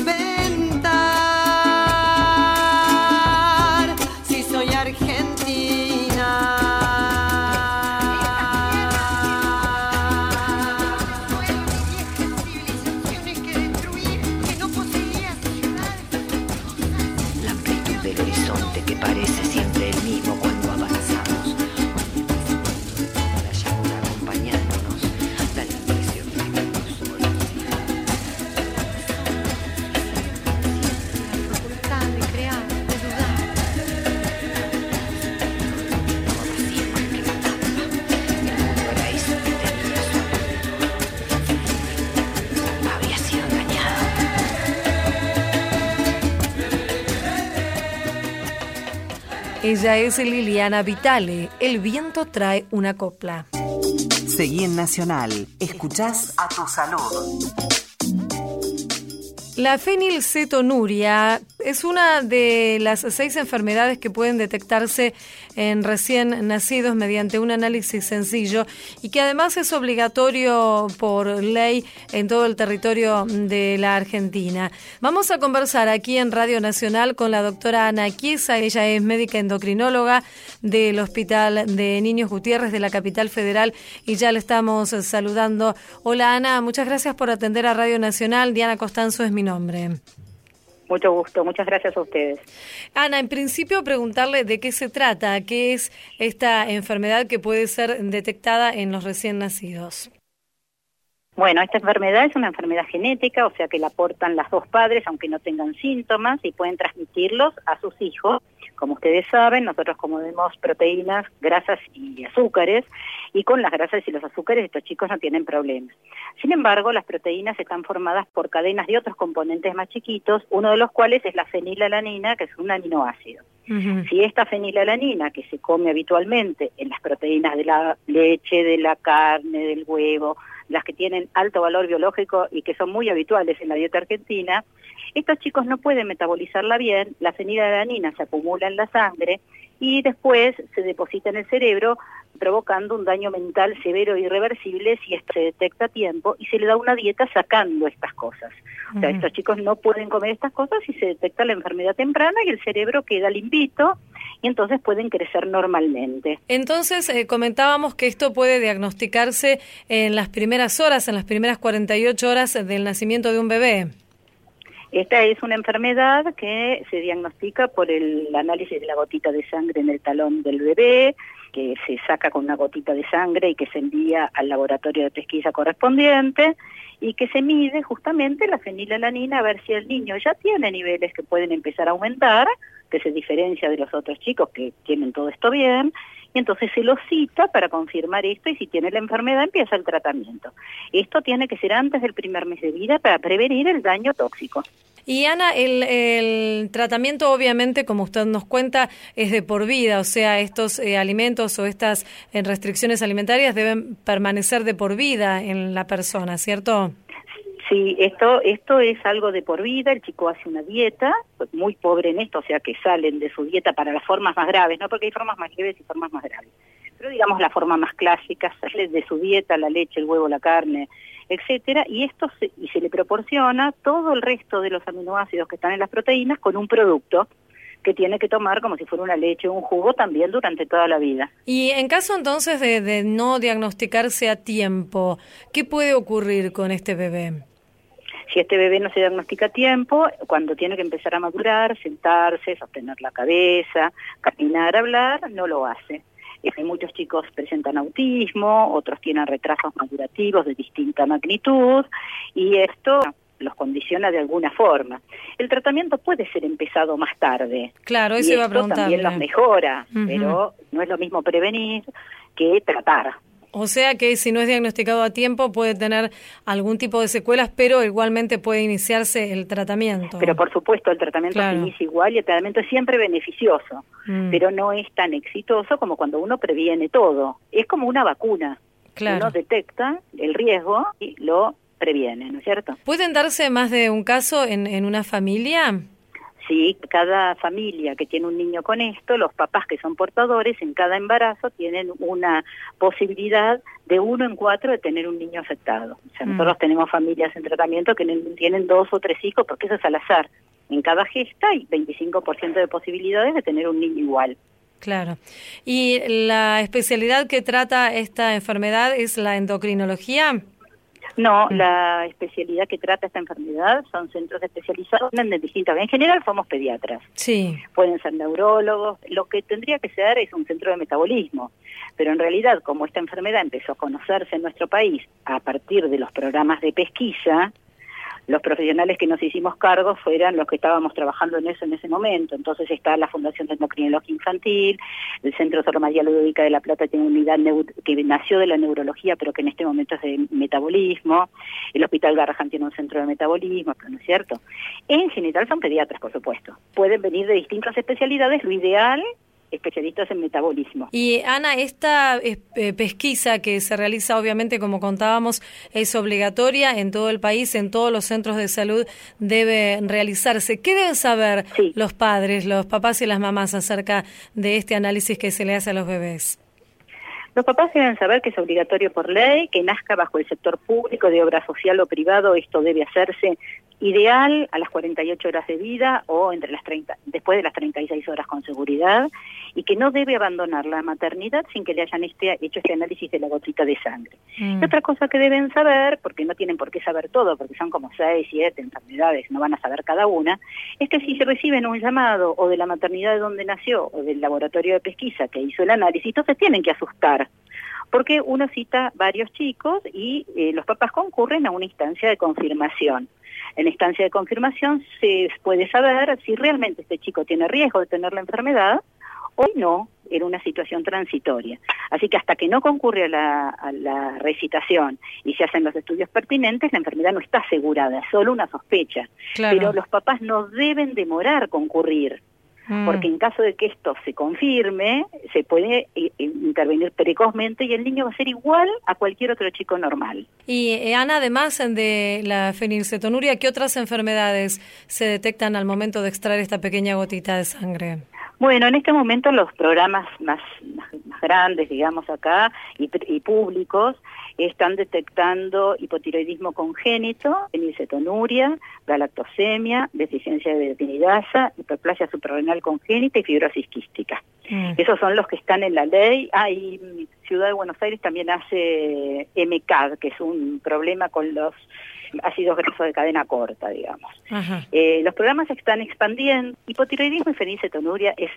Ella es Liliana Vitale. El viento trae una copla. Seguí en Nacional. Escuchás a tu salud. La fenilcetonuria Es una de las seis enfermedades que pueden detectarse en recién nacidos mediante un análisis sencillo y que además es obligatorio por ley en todo el territorio de la Argentina. Vamos a conversar aquí en Radio Nacional con la doctora Ana Chiesa. Ella es médica endocrinóloga del Hospital de Niños Gutiérrez de la capital federal y ya le estamos saludando. Hola Ana, muchas gracias por atender a Radio Nacional. Diana Costanzo es mi nombre. Mucho gusto, muchas gracias a ustedes. Ana, en principio preguntarle de qué se trata, qué es esta enfermedad que puede ser detectada en los recién nacidos. Bueno, esta enfermedad es una enfermedad genética, o sea que la aportan las dos padres, aunque no tengan síntomas, y pueden transmitirlos a sus hijos. Como ustedes saben, nosotros comemos proteínas, grasas y azúcares, y con las grasas y los azúcares estos chicos no tienen problemas. Sin embargo, las proteínas están formadas por cadenas de otros componentes más chiquitos, uno de los cuales es la fenilalanina, que es un aminoácido. Si esta fenilalanina, que se come habitualmente en las proteínas de la leche, de la carne, del huevo, las que tienen alto valor biológico y que son muy habituales en la dieta argentina, estos chicos no pueden metabolizarla bien, la fenilalanina se acumula en la sangre y después se deposita en el cerebro provocando un daño mental severo e irreversible si esto se detecta a tiempo y se le da una dieta sacando estas cosas. O sea, estos chicos no pueden comer estas cosas y se detecta la enfermedad temprana y el cerebro queda limpito y entonces pueden crecer normalmente. Entonces, eh, comentábamos que esto puede diagnosticarse en las primeras horas, en las primeras 48 horas del nacimiento de un bebé. Esta es una enfermedad que se diagnostica por el análisis de la gotita de sangre en el talón del bebé, que se saca con una gotita de sangre y que se envía al laboratorio de pesquisa correspondiente y que se mide justamente la fenilalanina a ver si el niño ya tiene niveles que pueden empezar a aumentar, que se diferencia de los otros chicos que tienen todo esto bien, y entonces se lo cita para confirmar esto y si tiene la enfermedad empieza el tratamiento. Esto tiene que ser antes del primer mes de vida para prevenir el daño tóxico. Y Ana, el, tratamiento obviamente, como usted nos cuenta, es de por vida, o sea, estos eh, alimentos o estas eh, restricciones alimentarias deben permanecer de por vida en la persona, ¿cierto? Sí, esto, esto es algo de por vida, el chico hace una dieta, muy pobre en esto, o sea que salen de su dieta para las formas más graves, ¿no? Porque hay formas más leves y formas más graves. Pero digamos la forma más clásica, sale de su dieta la leche, el huevo, la carne, etcétera, y esto se, y se le proporciona todo el resto de los aminoácidos que están en las proteínas con un producto que tiene que tomar como si fuera una leche o un jugo también durante toda la vida. Y en caso entonces de, de no diagnosticarse a tiempo, ¿qué puede ocurrir con este bebé? Si este bebé no se diagnostica a tiempo, cuando tiene que empezar a madurar, sentarse, sostener la cabeza, caminar, hablar, no lo hace. Hay muchos chicos presentan autismo, otros tienen retrasos madurativos de distinta magnitud y esto los condiciona de alguna forma. El tratamiento puede ser empezado más tarde. Claro, eso y iba a preguntar. También los mejora, pero no es lo mismo prevenir que tratar. O sea que si no es diagnosticado a tiempo puede tener algún tipo de secuelas, pero igualmente puede iniciarse el tratamiento. Pero por supuesto el tratamiento se inicia igual y el tratamiento es siempre beneficioso, mm. pero no es tan exitoso como cuando uno previene todo. Es como una vacuna. Claro. Uno detecta el riesgo y lo previene, ¿no es cierto? ¿Pueden darse más de un caso en, en una familia? Sí, cada familia que tiene un niño con esto, los papás que son portadores, en cada embarazo tienen una posibilidad de uno en cuatro de tener un niño afectado. O sea, nosotros tenemos familias en tratamiento que tienen dos o tres hijos, porque eso es al azar. En cada gesta hay 25% de posibilidades de tener un niño igual. Claro. ¿Y la especialidad que trata esta enfermedad es la endocrinología? No, mm. la especialidad que trata esta enfermedad son centros especializados en distintas. En general somos pediatras. Sí. Pueden ser neurólogos. Lo que tendría que ser es un centro de metabolismo. Pero en realidad, como esta enfermedad empezó a conocerse en nuestro país a partir de los programas de pesquisa, los profesionales que nos hicimos cargo fueran los que estábamos trabajando en eso en ese momento. Entonces está la Fundación de Endocrinología Infantil, el Centro Sor María Ludovica de la Plata tiene una unidad que nació de la neurología, pero que en este momento es de metabolismo, el Hospital Garrahan tiene un centro de metabolismo, ¿no es cierto? En general son pediatras, por supuesto. Pueden venir de distintas especialidades, lo ideal especialistas en metabolismo. Y Ana, esta eh, pesquisa que se realiza, obviamente, como contábamos, es obligatoria en todo el país, en todos los centros de salud debe realizarse. ¿Qué deben saber los padres, los papás y las mamás acerca de este análisis que se le hace a los bebés? Los papás deben saber que es obligatorio por ley, que nazca bajo el sector público de obra social o privado, esto debe hacerse ideal a las 48 horas de vida o entre las 30, después de las 36 horas con seguridad y que no debe abandonar la maternidad sin que le hayan este, hecho este análisis de la gotita de sangre. Mm. Y otra cosa que deben saber, porque no tienen por qué saber todo, porque son como 6, 7 enfermedades, no van a saber cada una, es que si se reciben un llamado o de la maternidad de donde nació o del laboratorio de pesquisa que hizo el análisis, entonces tienen que asustar porque uno cita varios chicos y eh, los papás concurren a una instancia de confirmación. En instancia de confirmación se puede saber si realmente este chico tiene riesgo de tener la enfermedad o no en una situación transitoria. Así que hasta que no concurre a la, a la recitación y se hacen los estudios pertinentes, la enfermedad no está asegurada, es solo una sospecha. Claro. Pero los papás no deben demorar concurrir Mm. porque en caso de que esto se confirme, se puede eh, intervenir precozmente y el niño va a ser igual a cualquier otro chico normal. Y eh, Ana, además de la fenilcetonuria, ¿qué otras enfermedades se detectan al momento de extraer esta pequeña gotita de sangre? Bueno, en este momento los programas más, más, más grandes, digamos acá, y, y, públicos, están detectando hipotiroidismo congénito, fenilcetonuria, galactosemia, deficiencia de biotinidasa, hiperplasia suprarrenal congénita y fibrosis quística. Mm. Esos son los que están en la ley. Ah, y Ciudad de Buenos Aires también hace MCAD, que es un problema con los ácidos grasos de cadena corta, digamos. Eh, los programas se están expandiendo. Hipotiroidismo y fenilcetonuria es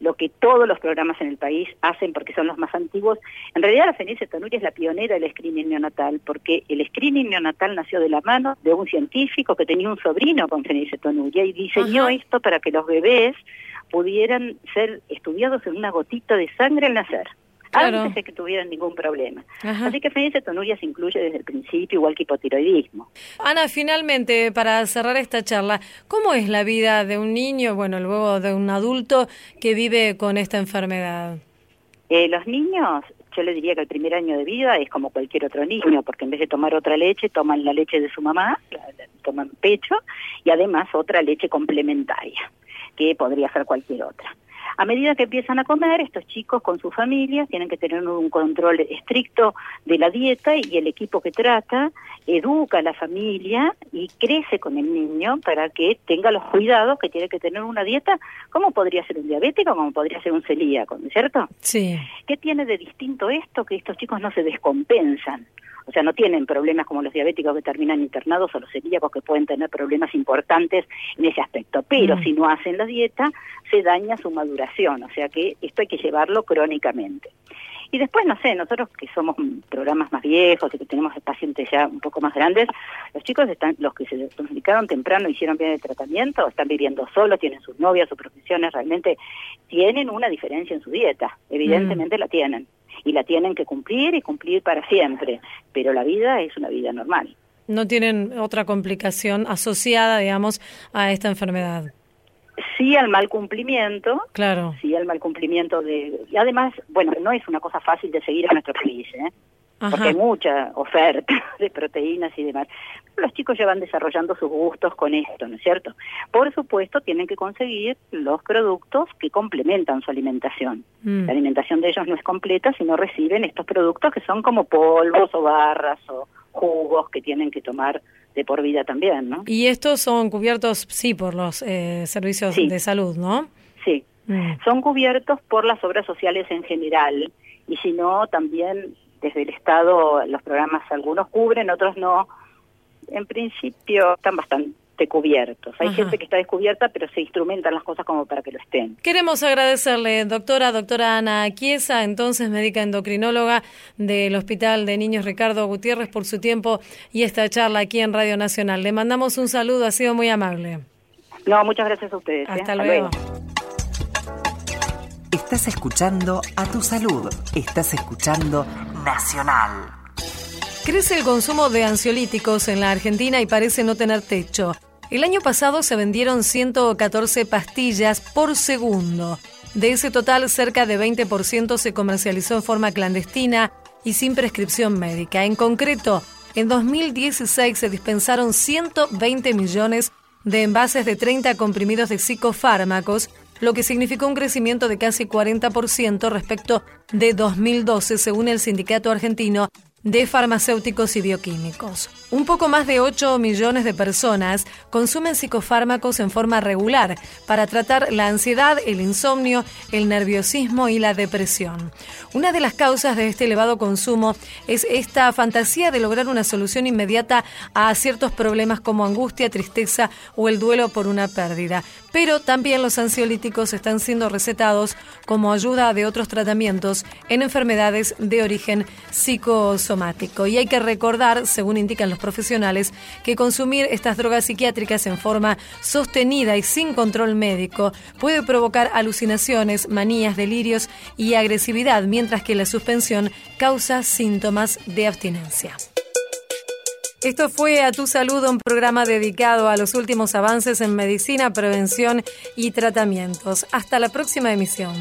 lo que todos los programas en el país hacen porque son los más antiguos. En realidad la fenilcetonuria es la pionera del screening neonatal porque el screening neonatal nació de la mano de un científico que tenía un sobrino con fenilcetonuria y diseñó Ajá. esto para que los bebés pudieran ser estudiados en una gotita de sangre al nacer. Claro. Antes de que tuvieran ningún problema. Ajá. Así que fenilcetonuria se incluye desde el principio, igual que hipotiroidismo. Ana, finalmente, para cerrar esta charla, ¿cómo es la vida de un niño, bueno, luego de un adulto que vive con esta enfermedad? Eh, los niños, yo les diría que el primer año de vida es como cualquier otro niño, porque en vez de tomar otra leche, toman la leche de su mamá, la, la, toman pecho, y además otra leche complementaria, que podría ser cualquier otra. A medida que empiezan a comer, estos chicos con sus familias tienen que tener un control estricto de la dieta y el equipo que trata educa a la familia y crece con el niño para que tenga los cuidados que tiene que tener una dieta, como podría ser un diabético, como podría ser un celíaco, ¿no es cierto? Sí. ¿Qué tiene de distinto esto? Que estos chicos no se descompensan. O sea, no tienen problemas como los diabéticos que terminan internados o los celíacos que pueden tener problemas importantes en ese aspecto. Pero Mm. si no hacen la dieta, se daña su maduración. O sea que esto hay que llevarlo crónicamente. Y después, no sé, nosotros que somos programas más viejos y que tenemos pacientes ya un poco más grandes, los chicos están, los que se diagnosticaron temprano, hicieron bien el tratamiento, están viviendo solos, tienen sus novias, sus profesiones, realmente tienen una diferencia en su dieta, evidentemente la tienen. Y la tienen que cumplir y cumplir para siempre, pero la vida es una vida normal. No tienen otra complicación asociada, digamos, a esta enfermedad. Sí al mal cumplimiento, Claro. sí al mal cumplimiento de... Y además, bueno, no es una cosa fácil de seguir en nuestro país, ¿eh? porque hay mucha oferta de proteínas y demás. Los chicos ya van desarrollando sus gustos con esto, ¿no es cierto? Por supuesto, tienen que conseguir los productos que complementan su alimentación. Mm. La alimentación de ellos no es completa si no reciben estos productos que son como polvos o barras o jugos que tienen que tomar de por vida también, ¿no? Y estos son cubiertos, sí, por los eh, servicios Sí. de salud, ¿no? Sí, Mm. son cubiertos por las obras sociales en general y si no, también desde el Estado los programas algunos cubren, otros no. En principio están bastante cubiertos. Hay Ajá. gente que está descubierta, pero se instrumentan las cosas como para que lo estén. Queremos agradecerle, doctora, doctora Ana Chiesa, entonces médica endocrinóloga del Hospital de Niños Ricardo Gutiérrez, por su tiempo y esta charla aquí en Radio Nacional. Le mandamos un saludo, ha sido muy amable. No, muchas gracias a ustedes. ¿eh? Hasta luego. Estás escuchando a tu salud. Estás escuchando Nacional. Crece el consumo de ansiolíticos en la Argentina y parece no tener techo. El año pasado se vendieron 114 pastillas por segundo. De ese total, cerca de 20% se comercializó en forma clandestina y sin prescripción médica. En concreto, en 2016 se dispensaron 120 millones de envases de 30 comprimidos de psicofármacos, lo que significó un crecimiento de casi 40% respecto de 2012, según el Sindicato Argentino de farmacéuticos y bioquímicos. Un poco más de 8 millones de personas consumen psicofármacos en forma regular para tratar la ansiedad, el insomnio, el nerviosismo y la depresión. Una de las causas de este elevado consumo es esta fantasía de lograr una solución inmediata a ciertos problemas como angustia, tristeza o el duelo por una pérdida. Pero también los ansiolíticos están siendo recetados como ayuda de otros tratamientos en enfermedades de origen psicosocial y hay que recordar, según indican los profesionales, que consumir estas drogas psiquiátricas en forma sostenida y sin control médico puede provocar alucinaciones, manías, delirios y agresividad, mientras que la suspensión causa síntomas de abstinencia. Esto fue A Tu Salud, un programa dedicado a los últimos avances en medicina, prevención y tratamientos. Hasta la próxima emisión.